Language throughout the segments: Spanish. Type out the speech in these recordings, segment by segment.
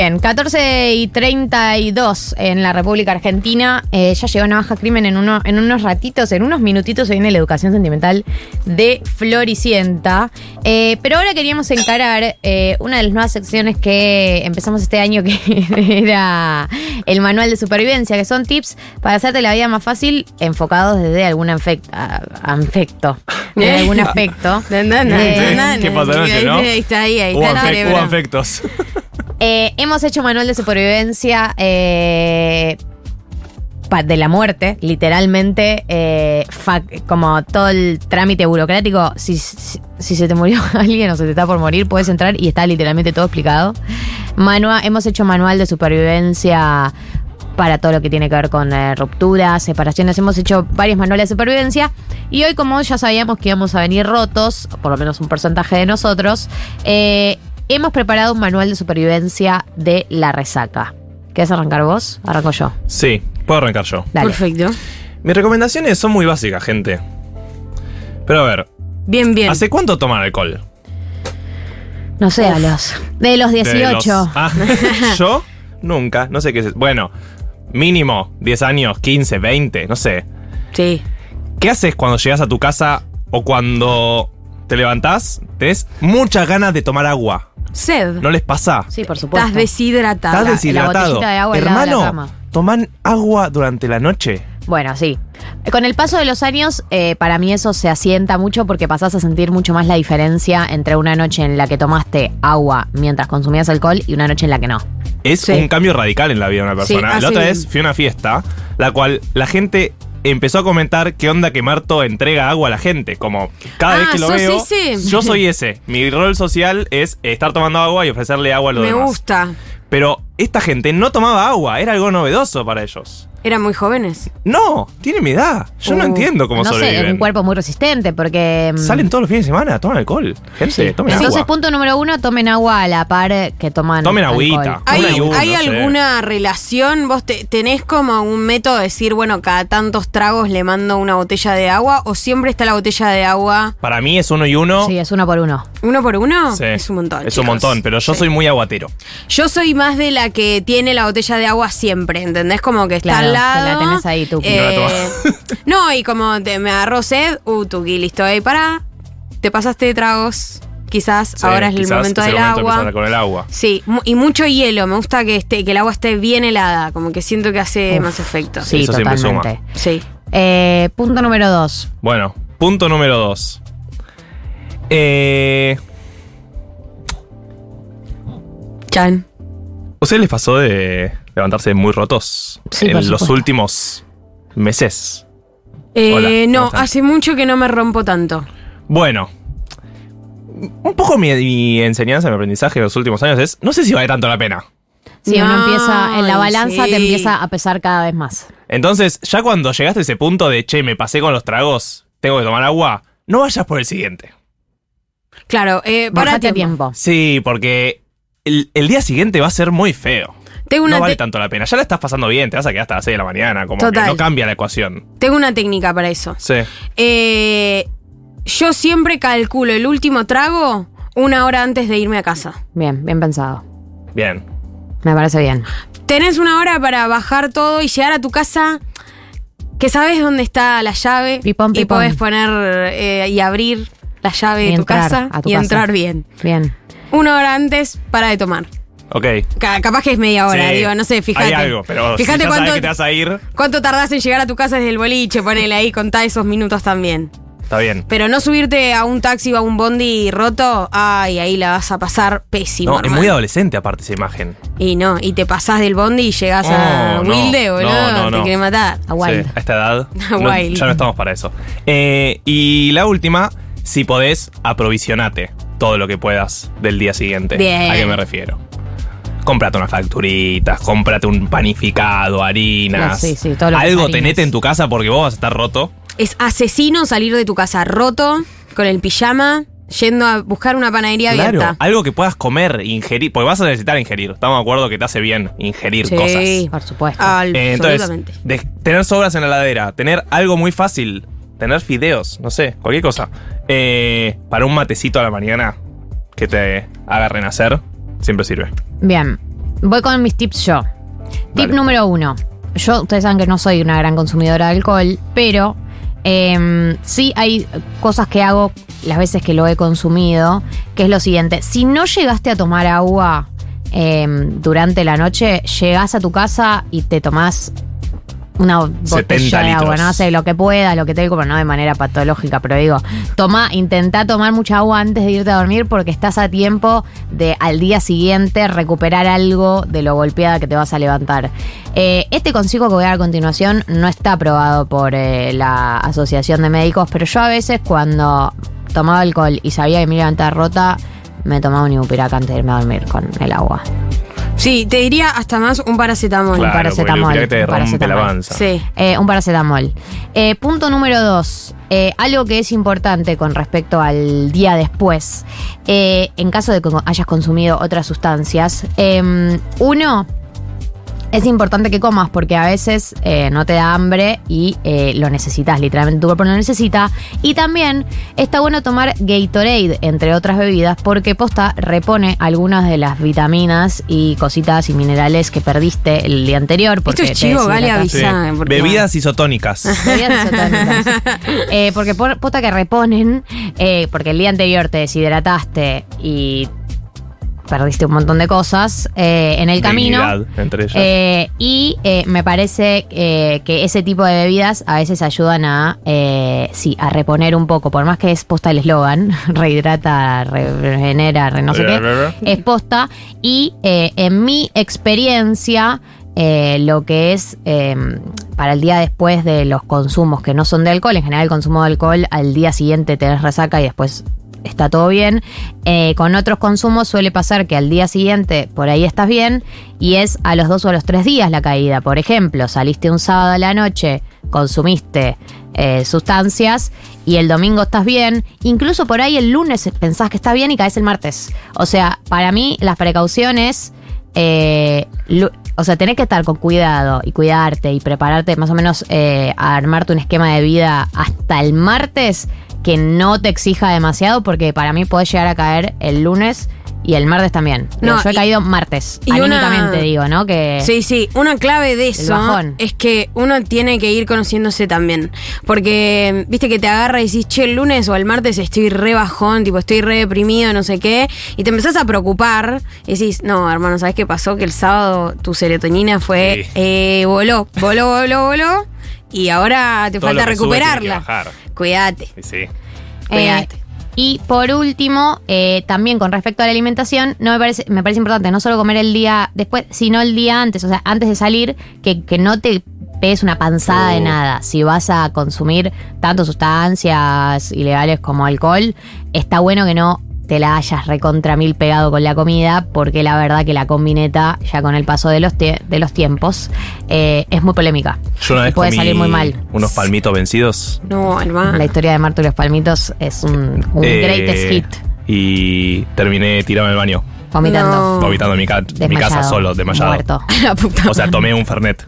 Bien, 14 y 32 en la República Argentina. Eh, ya llegó Navaja Crimen en, uno, en unos ratitos, en unos minutitos se viene la educación sentimental de Floricienta. Eh, pero ahora queríamos encarar eh, una de las nuevas secciones que empezamos este año, que era el manual de supervivencia, que son tips para hacerte la vida más fácil enfocados desde algún afecto, afecto de algún aspecto. Eh, ¿Qué pasó anoche, no? Ahí está, ahí, ahí está. bro. afectos. Eh, hemos hecho manual de supervivencia eh, de la muerte, literalmente, eh, como todo el trámite burocrático. Si, si, si se te murió alguien o se te está por morir, puedes entrar y está literalmente todo explicado. Manua- hemos hecho manual de supervivencia para todo lo que tiene que ver con eh, rupturas, separaciones. Hemos hecho varios manuales de supervivencia. Y hoy, como ya sabíamos que íbamos a venir rotos, por lo menos un porcentaje de nosotros, eh, hemos preparado un manual de supervivencia de la resaca. ¿Querés arrancar vos? Arranco yo. Sí, puedo arrancar yo. Dale. Perfecto. Mis recomendaciones son muy básicas, gente. Pero a ver, Bien, bien. ¿hace cuánto toman alcohol? No sé, a los. De los De 18. los- Ah, yo nunca, no sé qué es. Bueno, mínimo 10 años, 15, 20, no sé. Sí. ¿Qué haces cuando llegas a tu casa o cuando te levantás? Tenés muchas ganas de tomar agua. Sed. ¿No les pasa? Sí, por supuesto. Estás deshidratada. Estás la deshidratado. botellita de agua de la Hermano, cama. ¿toman agua durante la noche? Bueno, sí. Con el paso de los años, eh, para mí eso se asienta mucho porque pasás a sentir mucho más la diferencia entre una noche en la que tomaste agua mientras consumías alcohol y una noche en la que no. Es Sí. un cambio radical en la vida de una persona. la otra vez fui a una fiesta, la cual la gente empezó a comentar qué onda que Marto entrega agua a la gente. Como cada Ah, vez que lo veo, yo soy ese. Mi rol social es estar tomando agua y ofrecerle agua a los Me demás. gusta. Pero esta gente no tomaba agua, era algo novedoso para ellos. Eran muy jóvenes. No, tiene mi edad. Yo no Uh, entiendo cómo no sé, sobreviven. un cuerpo muy resistente porque... mm, Salen todos los fines de semana, toman alcohol. Gente, Sí. tomen Entonces, agua. punto número uno, tomen agua a la par que toman Tomen alcohol. agüita. ¿Hay, uno, ¿hay no sé. alguna relación? ¿Vos te- tenés como un método de decir, bueno, cada tantos tragos le mando una botella de agua? ¿O siempre está la botella de agua Para mí es uno y uno. Sí, es uno por uno. uno por uno? Sí. Es un montón. Es un montón, pero yo Sí. soy muy aguatero. Yo soy más de la que tiene la botella de agua siempre, ¿entendés? Como que está Claro, al que lado. la tenés ahí, la Eh, no, y como te, me agarró sed, uh, tuqui, listo, ahí para. Te pasaste de tragos, quizás, Sí, ahora es el momento es del el momento de agua. con el agua. Sí, y mucho hielo. Me gusta que esté, que el agua esté bien helada, como que siento que hace Uf, más efecto. Sí, Eso siempre suma. totalmente. Sí. Eh, punto número dos. Bueno, punto número dos. Eh, Chan. ¿Ustedes les pasó de levantarse muy rotos Sí, en los supuesto. últimos meses? Eh, Hola, ¿cómo no, hace mucho que no me rompo tanto. Bueno, un poco mi, mi enseñanza, mi aprendizaje de los últimos años es, no sé si vale tanto la pena. Si uno No, empieza en la balanza, sí. te empieza a pesar cada vez más. Entonces, ya cuando llegaste a ese punto de, che, me pasé con los tragos, tengo que tomar agua, no vayas por el siguiente. Claro, eh, para Bájate a tiempo. Sí, porque el, el día siguiente va a ser muy feo. Tengo una, no vale tanto la pena. Ya la estás pasando bien, te vas a quedar hasta las 6 de la mañana, como Total. que no cambia la ecuación. tengo una técnica para eso. Sí. Eh, yo siempre calculo el último trago una hora antes de irme a casa. Bien, bien pensado. Bien. Me parece bien. Tenés una hora para bajar todo y llegar a tu casa que sabes dónde está la llave Pipón, y podés poner eh, y abrir la llave Y de tu casa a tu y casa. entrar bien. Bien. Una hora antes para de tomar. Ok. Ca- capaz que es media hora, Sí, digo, no sé, fíjate. Hay algo, pero fíjate cuánto, que te vas a ir, cuánto tardás en llegar a tu casa desde el boliche, ponele ahí, contá esos minutos también. está bien. Pero no subirte a un taxi o a un bondi roto, ay, ahí la vas a pasar pésimo. No, es hermano. muy adolescente aparte esa imagen. Y no, y te pasás del bondi y llegás a Oh, no, Wilde, no, boludo, no, te no. quiere matar. A Wild. Sí, a esta edad. A no- Wild. ya no estamos para eso. Eh, y la última, si podés, aprovisionate todo lo que puedas del día siguiente. Bien. ¿A qué me refiero? Cómprate unas facturitas, cómprate un panificado, harinas. Sí, sí, todo lo que es Algo harinas. tenete en tu casa porque vos vas a estar roto. Es asesino salir de tu casa roto, con el pijama, yendo a buscar una panadería Claro, abierta. algo que puedas comer, ingerir, porque vas a necesitar ingerir. Estamos de acuerdo que te hace bien ingerir Sí. cosas. Por supuesto. Eh, entonces, Absolutamente. de- tener sobras en la heladera, tener algo muy fácil, tener fideos, no sé, cualquier cosa. Eh, para un matecito a la mañana que te haga renacer, siempre sirve. Bien. Voy con mis tips yo. Tip número uno. Yo, ustedes saben que no soy una gran consumidora de alcohol, pero em, sí hay cosas que hago las veces que lo he consumido, que es lo siguiente. Si no llegaste a tomar agua em, durante la noche, llegás a tu casa y te tomás una 70 botella de agua, litros. no sé, lo que puedas, lo que te digo, no de manera patológica, pero digo, toma, intenta tomar mucha agua antes de irte a dormir porque estás a tiempo de al día siguiente recuperar algo de lo golpeada que te vas a levantar. Eh, este consejo que voy a dar a continuación no está aprobado por eh, la Asociación de Médicos, pero yo a veces cuando tomaba alcohol y sabía que me iba a levantar rota, me tomaba un ibupiraca antes de irme a dormir con el agua. Sí, te diría hasta más un paracetamol. Claro, paracetamol, te un rompe la paracetamol. panza. Sí. Eh, un paracetamol. Eh, punto número dos. Eh, algo que es importante con respecto al día después. Eh, en caso de que hayas consumido otras sustancias. eh, uno, es importante que comas porque a veces eh, no te da hambre y eh, lo necesitas, literalmente tu cuerpo lo necesita. Y también está bueno tomar Gatorade, entre otras bebidas, porque posta repone algunas de las vitaminas y cositas y minerales que perdiste el día anterior. Porque Esto es te chivo, Gali, deshidrataste. Sí. avisa. porque- Bebidas isotónicas. Bebidas isotónicas. Eh, porque por, posta que reponen, eh, porque el día anterior te deshidrataste y perdiste un montón de cosas eh, en el camino. Entre ellas. Eh, y eh, me parece que ese tipo de bebidas a veces ayudan a, sí, a reponer un poco, por más que es posta el eslogan, rehidrata, regenera, re no sé qué, es posta. Y en mi experiencia, eh, lo que es eh, para el día después de los consumos que no son de alcohol, en general el consumo de alcohol al día siguiente tenés resaca y después está todo bien. Eh, con otros consumos suele pasar que al día siguiente por ahí estás bien y es a los dos o a los tres días la caída. Por ejemplo, saliste un sábado a la noche, consumiste eh, sustancias y el domingo estás bien. Incluso por ahí el lunes pensás que está bien y caes el martes. O sea, para mí las precauciones... eh, o sea, tenés que estar con cuidado y cuidarte y prepararte más o menos a armarte un esquema de vida hasta el martes que no te exija demasiado porque para mí podés llegar a caer el lunes y el martes también. No, yo he y- caído martes, y una- anímicamente digo, ¿no? Que Sí, sí, una clave de eso es que uno tiene que ir conociéndose también. Porque, viste que te agarra y decís, che, el lunes o el martes estoy re bajón, tipo, estoy re deprimido, no sé qué, y te empezás a preocupar y decís, no, hermano, ¿sabes qué pasó? Que el sábado tu serotonina fue, Sí. eh, voló, voló, voló, voló, y ahora te Todo falta recuperarla. Cuídate, Sí, sí. Eh, cuídate. y por último, eh, también con respecto a la alimentación, no me parece, me parece importante no solo comer el día después, sino el día antes, o sea, antes de salir, que, que no te pegues una panzada de Oh. nada. Si vas a consumir tanto sustancias ilegales como alcohol, está bueno que no te la hayas recontra mil pegado con la comida, porque la verdad que la combineta, ya con el paso de los, tie- de los tiempos, eh, es muy polémica. Yo una vez puede comí salir muy mal. unos palmitos vencidos. No, hermano. La historia de Marto y los Palmitos es un, un eh, greatest hit. Y terminé tirado en el baño, Vomitando. No. vomitando en mi, ca- casa solo, desmayado. Muerto. La puta O sea, tomé un Fernet.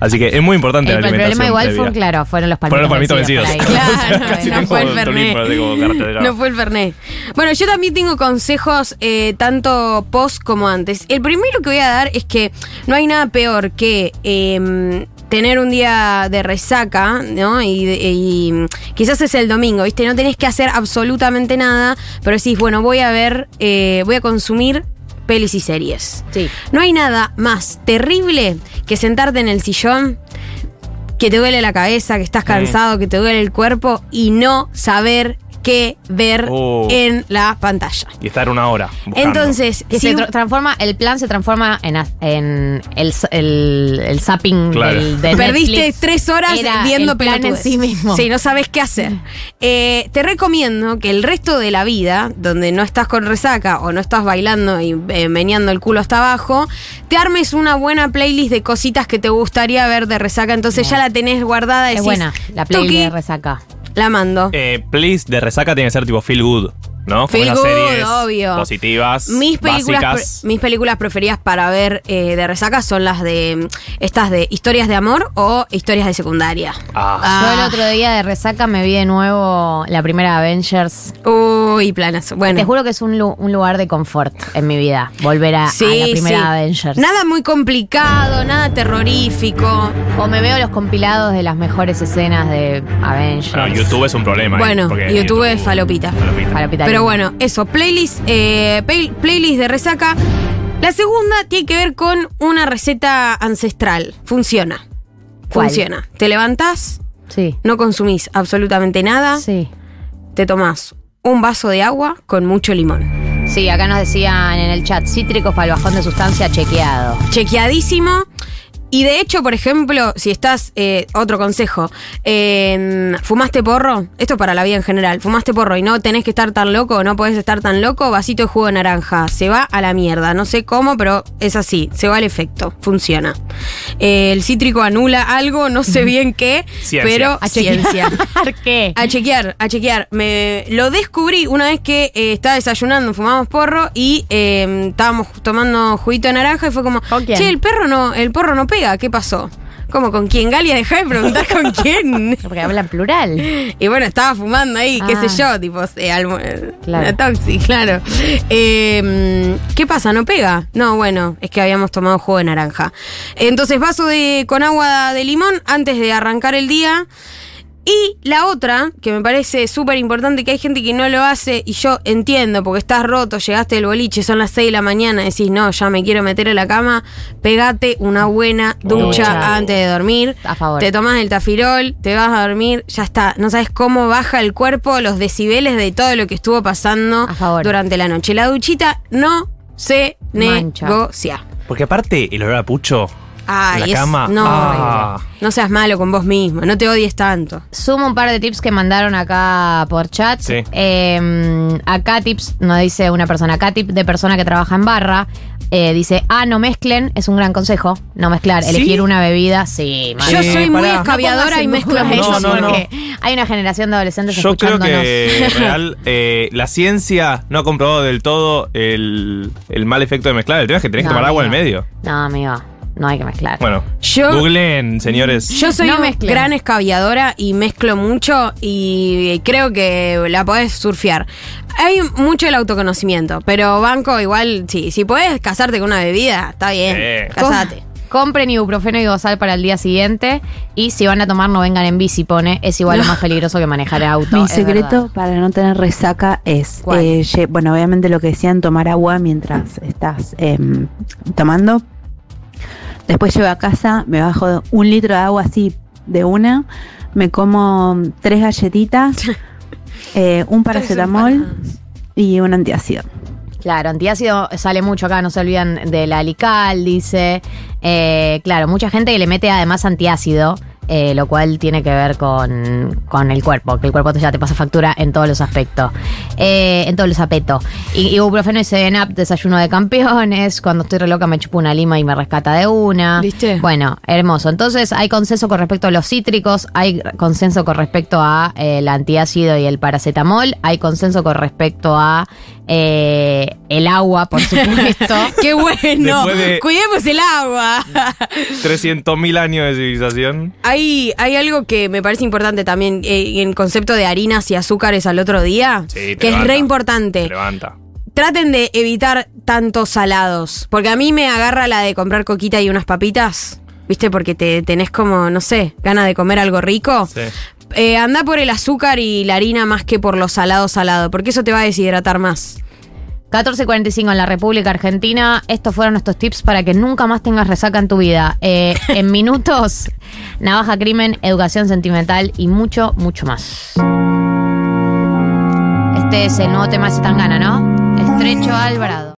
Así que es muy importante El, la el problema igual fue, claro, fueron los palmitos, Fueron los palmitos vencidos. Claro, no fue el Fernet. No fue el Fernet. Bueno, yo también tengo consejos eh, tanto post como antes. El primero que voy a dar es que no hay nada peor que eh, tener un día de resaca, ¿no? Y, y quizás es el domingo, ¿viste? No tenés que hacer absolutamente nada, pero decís, bueno, voy a ver, eh, voy a consumir pelis y series. Sí. No hay nada más terrible que sentarte en el sillón, que te duele la cabeza, que estás cansado, que te duele el cuerpo y no saber qué ver Oh. en la pantalla. Y estar una hora. buscando. Entonces, Que si- se tra- transforma, el plan se transforma en, en el, s- el, el zapping Claro. del, de perdiste Netflix. tres horas Era viendo el plan en pelotudes. sí mismo. Sí, no sabes qué hacer. Eh, te recomiendo que el resto de la vida, donde no estás con resaca o no estás bailando y eh, meneando el culo hasta abajo, te armes una buena playlist de cositas que te gustaría ver de resaca. Entonces ya la tenés guardada. Es decís, buena la playlist "Tuki, de resaca. La mando. Eh, please de resaca tiene que ser tipo feel good, ¿no? Como esas good, series obvio. positivas, Mis películas, básicas. pre- mis películas preferidas para ver eh, de resaca son las de mm, estas de historias de amor o historias de secundaria. Ah, Yo el otro día de resaca me vi de nuevo la primera Avengers. Uy, planazo. Bueno. Te juro que es un, lu- un lugar de confort en mi vida. Volver a, la primera sí. Avengers. Nada muy complicado, nada terrorífico. O me veo los compilados de las mejores escenas de Avengers. Bueno, YouTube es un problema. porque YouTube es falopita. falopita. Palopita Pero linda. bueno, eso, playlist, eh, play- playlist de resaca. La segunda tiene que ver con una receta ancestral. Funciona. ¿Cuál? Funciona. Te levantás, Sí. no consumís absolutamente nada, Sí. te tomás un vaso de agua con mucho limón. Sí, acá nos decían en el chat, cítricos para el bajón de sustancia chequeado. Chequeadísimo. Y de hecho, por ejemplo, si estás, eh, otro consejo, eh, fumaste porro, esto para la vida en general, fumaste porro y no tenés que estar tan loco, no podés estar tan loco, vasito de jugo de naranja, se va a la mierda, no sé cómo, pero es así, se va el efecto, funciona. Eh, el cítrico anula algo, no sé bien qué, Ciencia. pero A ciencia. chequear. ¿Qué? A chequear, a chequear. Me lo descubrí una vez que eh, estaba desayunando, fumamos porro y eh, estábamos tomando juguito de naranja y fue como, ¿Con quién? che, el perro no, el porro no pega, ¿qué pasó? ¿Cómo con quién? Galia, dejá de preguntar con quién. Porque hablan plural. Y bueno, estaba fumando ahí, qué Ah. sé yo, tipo, eh, eh, Claro. taxi, claro. Eh, ¿Qué pasa? ¿No pega? No, bueno, es que habíamos tomado jugo de naranja. Entonces, vaso de, con agua de limón antes de arrancar el día. Y la otra, que me parece súper importante, que hay gente que no lo hace, y yo entiendo, porque estás roto, llegaste del boliche, son las 6 de la mañana, decís, no, ya me quiero meter en la cama, pegate una buena ducha Ducha. antes de dormir. A favor. Te tomas el tafirol, te vas a dormir, ya está. No sabes cómo baja el cuerpo, los decibeles de todo lo que estuvo pasando A favor. durante la noche. La duchita no se Mancha. negocia. Porque aparte, el olor a pucho Ay, es- la cama. no, ah. no seas malo con vos mismo, no te odies tanto. Sumo un par de tips que mandaron acá por chat. Sí. Eh, acá tips, nos dice una persona, acá tip de persona que trabaja en barra. Eh, dice, ah, no mezclen, es un gran consejo. No mezclar, ¿Sí? elegir una bebida, sí, mal. Yo Eh, soy muy pará. escabiadora y mezclo No, mucho. No, no, no. porque hay una generación de adolescentes Yo creo escuchándonos. que real, eh, la ciencia no ha comprobado del todo el, el mal efecto de mezclar. El tema es que tenés que tomar agua en el medio. No, amigo, no hay que mezclar. Bueno, Yo- googleen, señores. Yo soy No una mezclen. gran escabiadora y mezclo mucho y creo que la podés surfear. Hay mucho el autoconocimiento, pero banco igual, sí, si podés casarte con una bebida, está bien, casate. Compren ibuprofeno y gozal para el día siguiente. Y si van a tomar, no vengan en bici, pone. Es igual o más peligroso que manejar el auto. Mi es secreto verdad. para no tener resaca es, ¿Cuál? eh, lle- bueno, obviamente lo que decían, tomar agua mientras estás em, tomando. Después llego a casa, me bajo un litro de agua así de una, me como tres galletitas, eh, un paracetamol y un antiácido. Claro, antiácido sale mucho acá, no se olviden del alical, dice. Eh, claro, mucha gente que le mete además antiácido, eh, lo cual tiene que ver con, con el cuerpo, que el cuerpo ya te pasa factura en todos los aspectos, eh, en todos los aspectos. Y ibuprofeno y 7-Up, desayuno de campeones, cuando estoy re loca me chupo una lima y me rescata de una. ¿Viste? Bueno, hermoso. Entonces hay consenso con respecto a los cítricos, hay consenso con respecto a eh, el antiácido y el paracetamol, hay consenso con respecto a eh, el agua, por supuesto. ¡Qué bueno! De- Cuidemos el agua. 300.000 años de civilización. hay, hay algo que me parece importante también eh, en concepto de harinas y azúcares al otro día, Sí, que es re Te importante. levanta. Traten de evitar tantos salados, porque a mí me agarra la de comprar coquita y unas papitas, ¿viste? Porque te tenés como, no sé, ganas de comer algo rico. Sí. Eh, anda por el azúcar y la harina más que por lo salado salado, porque eso te va a deshidratar más. 14.45 en la República Argentina. Estos fueron nuestros tips para que nunca más tengas resaca en tu vida. Eh, en minutos, navaja crimen, educación sentimental y mucho, mucho más. Este es el nuevo tema de Zetangana, ¿no? Estrecho Alvarado.